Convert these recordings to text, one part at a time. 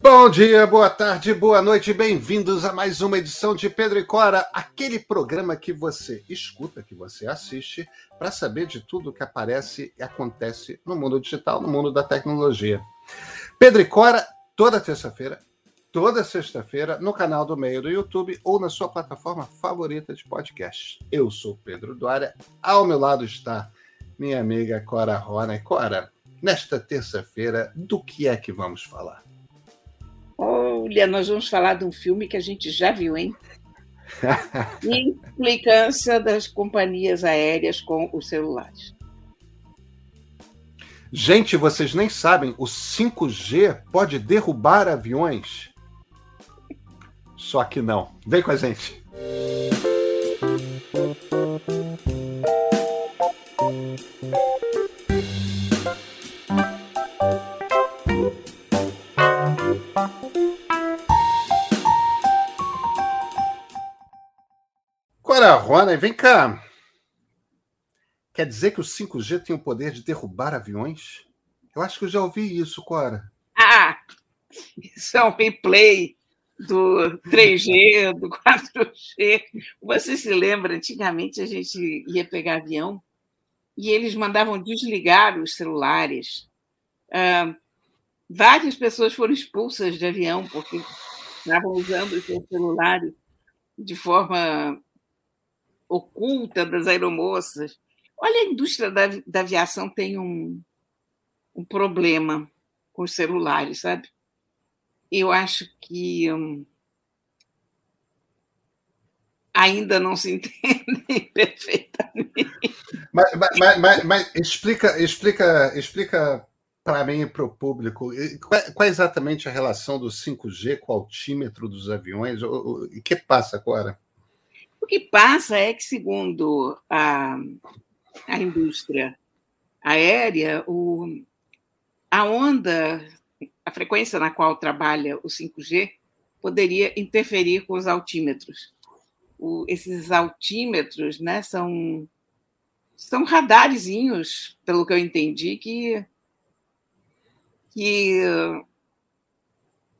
Bom dia, boa tarde, boa noite, bem-vindos a mais uma edição de Pedro e Cora, aquele programa que você escuta, que você assiste, para saber de tudo que aparece e acontece no mundo digital, no mundo da tecnologia. Pedro e Cora, toda terça-feira, toda sexta-feira, no canal do Meio do YouTube ou na sua plataforma favorita de podcast. Eu sou Pedro Duária, ao meu lado está minha amiga Cora Rona. E Cora, nesta terça-feira, do que é que vamos falar? Olha, nós vamos falar de um filme que a gente já viu, hein? Implicância das companhias aéreas com os celulares. Gente, vocês nem sabem, o 5G pode derrubar aviões? Só que não. Vem com a gente. Cora Rona, vem cá. Quer dizer que o 5G tem o poder de derrubar aviões? Eu acho que eu já ouvi isso, Cora. Ah, isso é um replay do 3G, do 4G. Você se lembra, antigamente a gente ia pegar avião e eles mandavam desligar os celulares. Ah, várias pessoas foram expulsas de avião porque estavam usando os seus celulares de forma oculta das aeromoças. Olha, a indústria da, da aviação tem um, um problema com os celulares, sabe? Eu acho que hum, ainda não se entendem perfeitamente. Mas, mas, mas, mas explica, explica, explica para mim e para o público qual, qual, é exatamente a relação do 5G com o altímetro dos aviões? O, o que passa agora? O que passa é que, segundo a, a indústria aérea, o, a onda, a frequência na qual trabalha o 5G, poderia interferir com os altímetros. O, esses altímetros né, são, são radarezinhos, pelo que eu entendi, que, que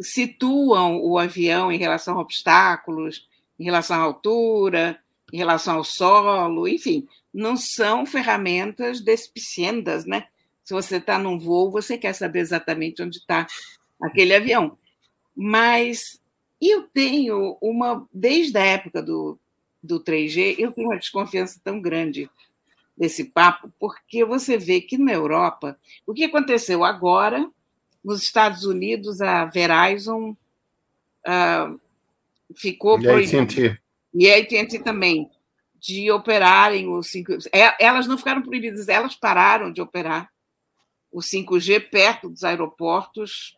situam o avião em relação a obstáculos, em relação à altura, em relação ao solo, enfim, não são ferramentas despiciendas, né? Se você está num voo, você quer saber exatamente onde está aquele avião. Mas eu tenho uma, desde a época do, do 3G, eu tenho uma desconfiança tão grande desse papo, porque você vê que na Europa, o que aconteceu agora, nos Estados Unidos, a Verizon uh, ficou e proibido. E a AT&T também, de operarem o 5G. É, elas não ficaram proibidas, elas pararam de operar o 5G perto dos aeroportos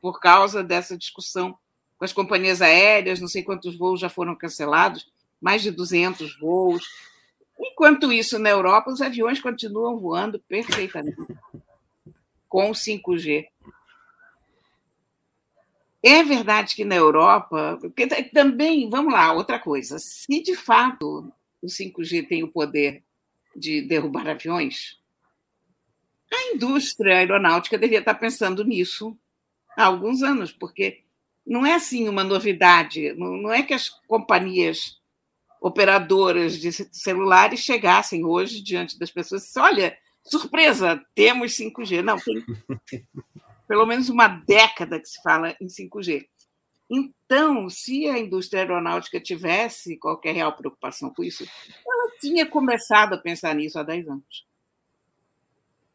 por causa dessa discussão com as companhias aéreas, não sei quantos voos já foram cancelados, mais de 200 voos. Enquanto isso, na Europa, os aviões continuam voando perfeitamente com o 5G. É verdade que na Europa, porque também, vamos lá, outra coisa, se de fato o 5G tem o poder de derrubar aviões, a indústria aeronáutica devia estar pensando nisso há alguns anos, porque não é assim uma novidade, não é que as companhias operadoras de celulares chegassem hoje diante das pessoas e olha, surpresa, temos 5G. Não, tem pelo menos uma década que se fala em 5G. Então, se a indústria aeronáutica tivesse qualquer real preocupação com isso, ela tinha começado a pensar nisso há 10 anos.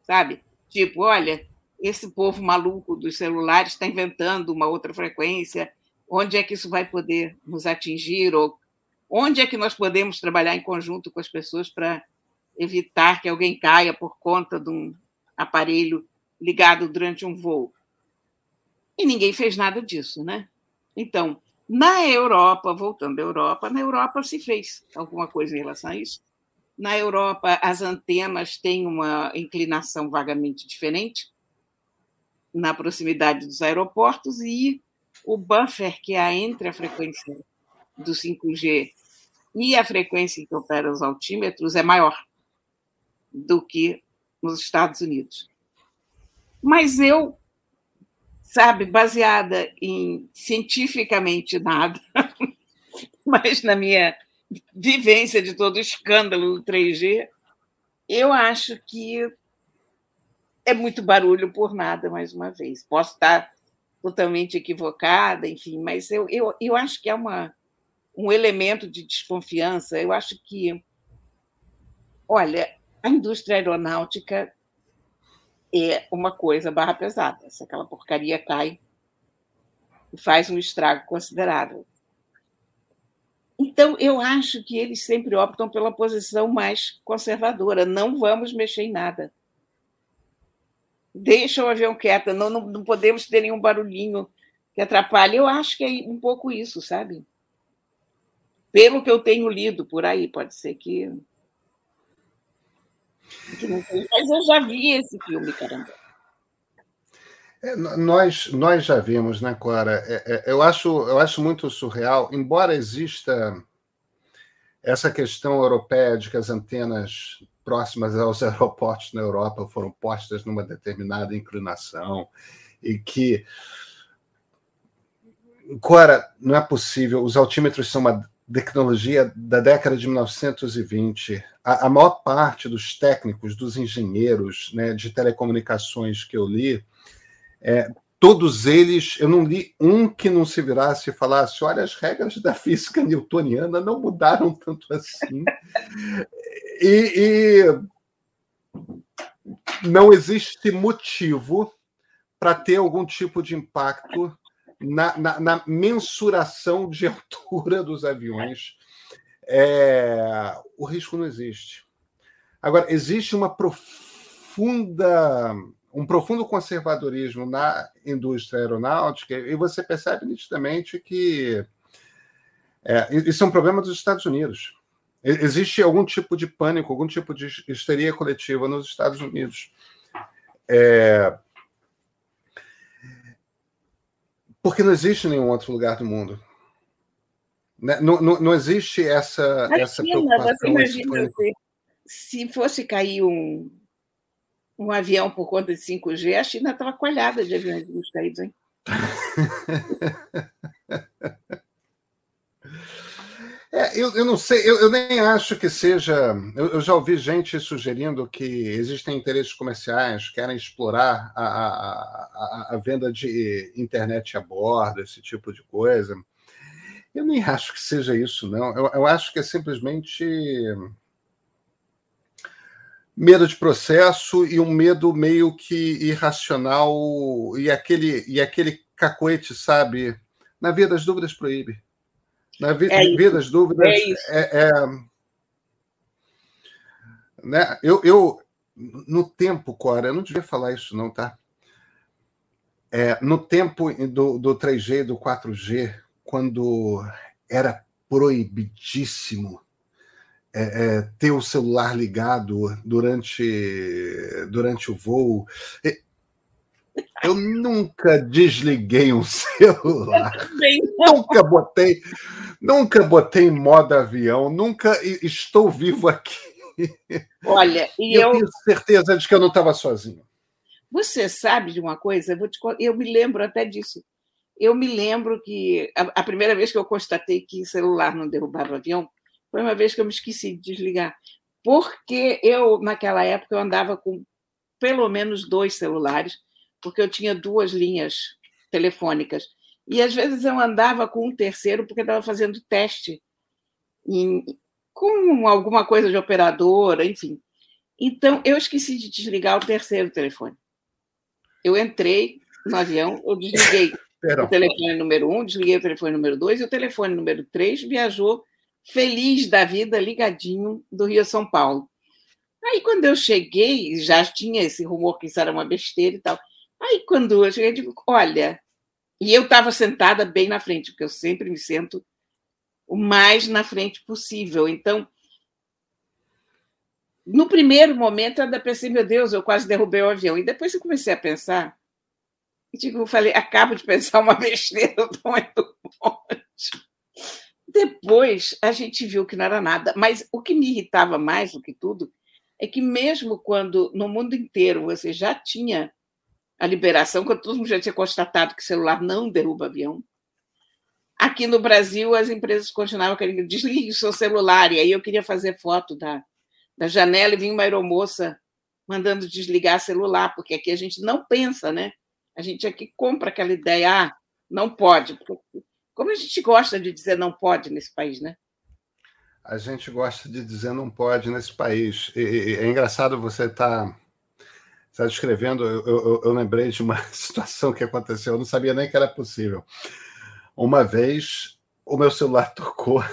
Sabe? Tipo, olha, esse povo maluco dos celulares está inventando uma outra frequência, onde é que isso vai poder nos atingir? Ou onde é que nós podemos trabalhar em conjunto com as pessoas para evitar que alguém caia por conta de um aparelho ligado durante um voo. E ninguém fez nada disso, né? Então, na Europa, voltando à Europa, na Europa se fez alguma coisa em relação a isso. Na Europa, as antenas têm uma inclinação vagamente diferente na proximidade dos aeroportos e o buffer que há entre a frequência do 5G e a frequência em que opera os altímetros é maior do que nos Estados Unidos. Mas eu sabe, baseada em cientificamente nada, mas na minha vivência de todo o escândalo do 3G, eu acho que é muito barulho por nada, mais uma vez. Posso estar totalmente equivocada, enfim, mas eu, eu, eu acho que é uma, um elemento de desconfiança. Eu acho que, olha, a indústria aeronáutica é uma coisa barra pesada. Se aquela porcaria cai, faz um estrago considerável. Então, eu acho que eles sempre optam pela posição mais conservadora. Não vamos mexer em nada. Deixa o avião quieto, não, não, não podemos ter nenhum barulhinho que atrapalhe. Eu acho que é um pouco isso, sabe? Pelo que eu tenho lido por aí, pode ser que mas eu já vi esse filme, caramba. É, nós, nós já vimos, né, Cora? É, é, eu, acho, eu acho muito surreal, embora exista essa questão europeia de que as antenas próximas aos aeroportos na Europa foram postas numa determinada inclinação e que. Cora, não é possível, os altímetros são uma tecnologia da década de 1920. A, a maior parte dos técnicos, dos engenheiros né, de telecomunicações que eu li, é, todos eles, eu não li um que não se virasse e falasse: olha, as regras da física newtoniana não mudaram tanto assim. e, e não existe motivo para ter algum tipo de impacto na, na, na mensuração de altura dos aviões, é, o risco não existe. Agora, existe uma profunda, um profundo conservadorismo na indústria aeronáutica, e você percebe nitidamente que é, isso é um problema dos Estados Unidos. Existe algum tipo de pânico, algum tipo de histeria coletiva nos Estados Unidos. É, Porque não existe nenhum outro lugar do mundo. Né? Não, não, não existe essa, imagina, essa preocupação. Você imagina se, se fosse cair um, um avião por conta de 5G, a China estava coalhada de aviões caídos, hein? É, eu, eu não sei, eu, eu nem acho que seja. Eu, eu, já ouvi gente sugerindo que existem interesses comerciais, querem explorar a, a, a, a venda de internet a bordo, esse tipo de coisa. Eu nem acho que seja isso, não. Eu, eu acho que é simplesmente medo de processo e um medo meio que irracional e aquele e aquele cacoete, sabe? Na via das dúvidas proíbe. Na vi, é via das dúvidas, é, é, é, né? eu, eu, no tempo, Cora, eu não devia falar isso, não, tá? É, no tempo do, do 3G e do 4G, quando era proibidíssimo é, é, ter o celular ligado durante, durante o voo. Eu nunca desliguei um celular. nunca botei, nunca botei em modo avião, nunca estou vivo aqui. Olha, e eu, eu tenho certeza de que eu não estava sozinho. Você sabe de uma coisa? Eu, te, eu, me lembro até disso. Eu me lembro que a, a primeira vez que eu constatei que celular não derrubava o avião foi uma vez que eu me esqueci de desligar. Porque eu, naquela época, eu andava com pelo menos dois celulares porque eu tinha duas linhas telefônicas. E às vezes eu andava com um terceiro porque estava fazendo teste em, com alguma coisa de operadora, enfim. Então eu esqueci de desligar o terceiro telefone. Eu entrei no avião, eu desliguei o telefone número um, desliguei o telefone número dois e o telefone número três viajou feliz da vida, ligadinho do Rio a São Paulo. Aí, quando eu cheguei, já tinha esse rumor que isso era uma besteira e tal. Aí, quando eu cheguei, eu digo, olha, e eu estava sentada bem na frente, porque eu sempre me sento o mais na frente possível. Então, no primeiro momento, eu ainda pensei, meu Deus, eu quase derrubei o avião. E depois eu comecei a pensar, e eu falei, acabo de pensar uma besteira, eu estou muito longe. Depois a gente viu que não era nada, mas o que me irritava mais do que tudo é que, mesmo quando no mundo inteiro você já tinha a liberação, quando todo mundo já tinha constatado que celular não derruba avião. Aqui no Brasil, as empresas continuavam querendo desligue o seu celular. E aí eu queria fazer foto da, da janela e vinha uma aeromoça mandando desligar celular, porque aqui a gente não pensa, né? A gente aqui compra aquela ideia, ah, não pode. Como a gente gosta de dizer não pode nesse país, né? A gente gosta de dizer não pode nesse país. E, é engraçado você estar tá, tá descrevendo. Eu, eu, eu, lembrei de uma situação que aconteceu, eu não sabia nem que era possível. Uma vez, o meu celular tocou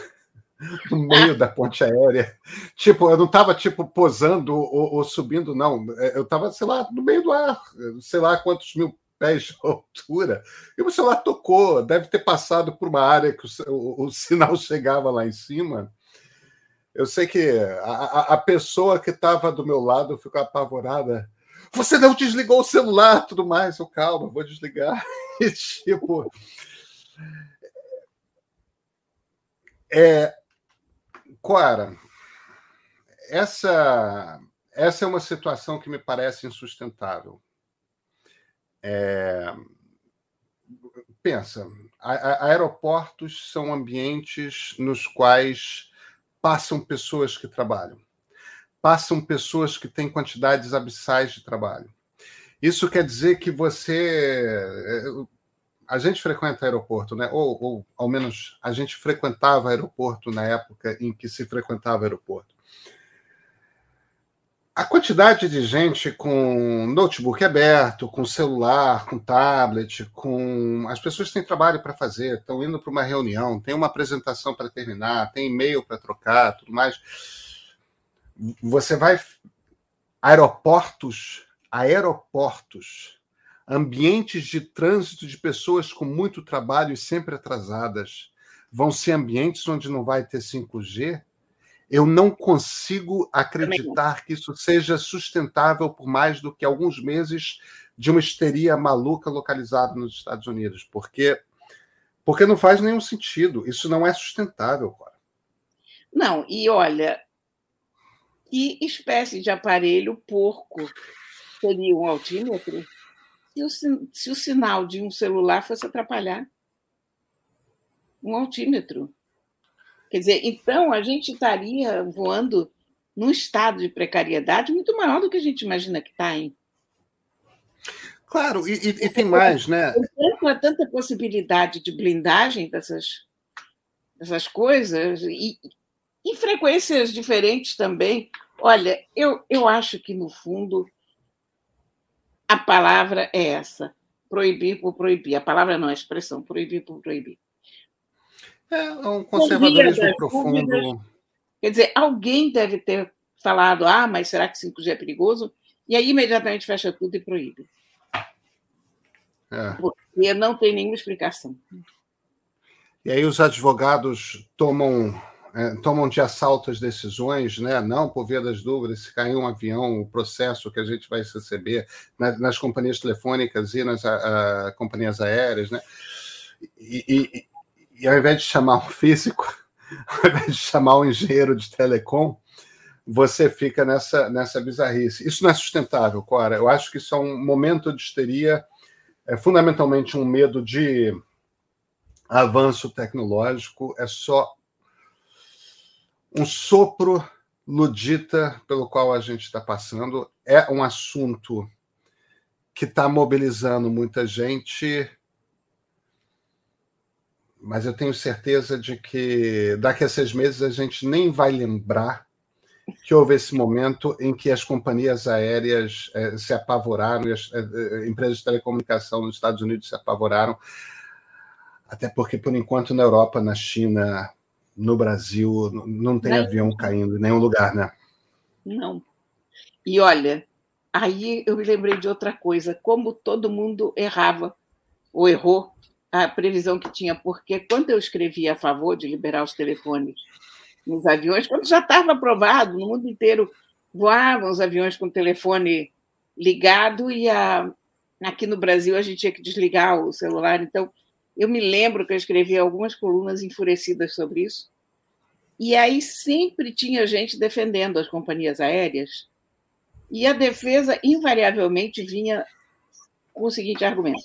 no meio da ponte aérea. Tipo, eu não estava tipo posando ou, ou, subindo, não. É, eu estava, sei lá, no meio do ar, sei lá quantos mil pés de altura. E o celular tocou, deve ter passado por uma área que o, o, o sinal chegava lá em cima. Eu sei que a, a pessoa que estava do meu lado ficou apavorada. Você não desligou o celular, tudo mais. Eu, calma, vou desligar. E, tipo. É, essa, essa é uma situação que me parece insustentável. É, pensa, a, a, aeroportos são ambientes nos quais passam pessoas que trabalham, passam pessoas que têm quantidades abissais de trabalho. Isso quer dizer que você. A gente frequenta aeroporto, né? Ou, ou ao menos a gente frequentava aeroporto na época em que se frequentava aeroporto a quantidade de gente com notebook aberto, com celular, com tablet, com. As pessoas têm trabalho para fazer, estão indo para uma reunião, tem uma apresentação para terminar, tem e-mail para trocar, tudo mais. Você vai. Aeroportos, aeroportos, ambientes de trânsito de pessoas com muito trabalho e sempre atrasadas, vão ser ambientes onde não vai ter 5G eu não consigo acreditar que isso seja sustentável por mais do que alguns meses de uma histeria maluca localizada nos Estados Unidos, porque porque não faz nenhum sentido. Isso não é sustentável, cara. Não, e olha, que espécie de aparelho porco seria um altímetro se o, se o sinal de um celular fosse atrapalhar? Um altímetro. Quer dizer, então a gente estaria voando num estado de precariedade muito maior do que a gente imagina que está, hein? Claro, e, e, tem mais, né? Há tanta possibilidade de blindagem dessas, dessas coisas e, e frequências diferentes também. Olha, eu, eu acho que, no fundo, a palavra é essa: proibir por proibir. A palavra não, é a expressão, proibir por proibir. É um conservadorismo profundo. Quer dizer, alguém deve ter falado, ah, mas será que 5G é perigoso? E aí imediatamente fecha tudo e proíbe. É. Porque não tem nenhuma explicação. E aí os advogados tomam é, tomam de assalto as decisões, né? Não, por via das dúvidas, se cair um avião, o processo que a gente vai receber nas companhias telefônicas e nas a, a, companhias aéreas, né? E, e, e ao invés de chamar um físico, ao invés de chamar um engenheiro de telecom, você fica nessa, nessa bizarrice. Isso não é sustentável, Cora. Eu acho que isso é um momento de histeria, é fundamentalmente um medo de avanço tecnológico, é só um sopro ludita pelo qual a gente está passando. É um assunto que está mobilizando muita gente mas eu tenho certeza de que daqui a seis meses a gente nem vai lembrar que houve esse momento em que as companhias aéreas eh, se apavoraram e as eh, empresas de telecomunicação nos Estados Unidos se apavoraram, até porque, por enquanto, na Europa, na China, no Brasil, não tem não. avião caindo em nenhum lugar, né? Não. E olha, aí eu me lembrei de outra coisa, como todo mundo errava ou errou a previsão que tinha, porque quando eu escrevi a favor de liberar os telefones nos aviões, quando já estava aprovado, no mundo inteiro voavam os aviões com o telefone ligado e a, aqui no Brasil a gente tinha que desligar o celular. Então, eu me lembro que eu escrevi algumas colunas enfurecidas sobre isso. E aí sempre tinha gente defendendo as companhias aéreas. E a defesa, invariavelmente, vinha com o seguinte argumento.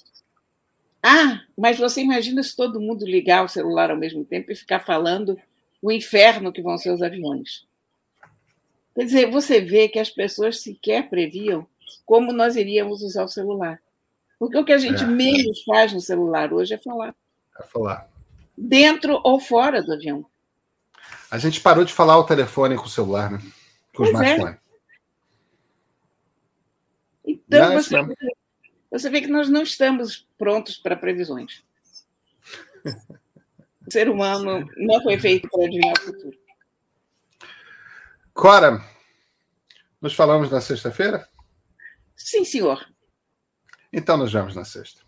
Ah, mas você imagina se todo mundo ligar o celular ao mesmo tempo e ficar falando o inferno que vão ser os aviões. Quer dizer, você vê que as pessoas sequer previam como nós iríamos usar o celular. Porque o que a gente é. menos faz no celular hoje é falar. É falar. Dentro ou fora do avião. A gente parou de falar ao telefone com o celular, né? Com o é. smartphone. É. Então, você, vê, você vê que nós não estamos prontos para previsões. O ser humano não foi feito para adivinhar o futuro. Cora, nos falamos na sexta-feira? Sim, senhor. Então nos vemos na sexta.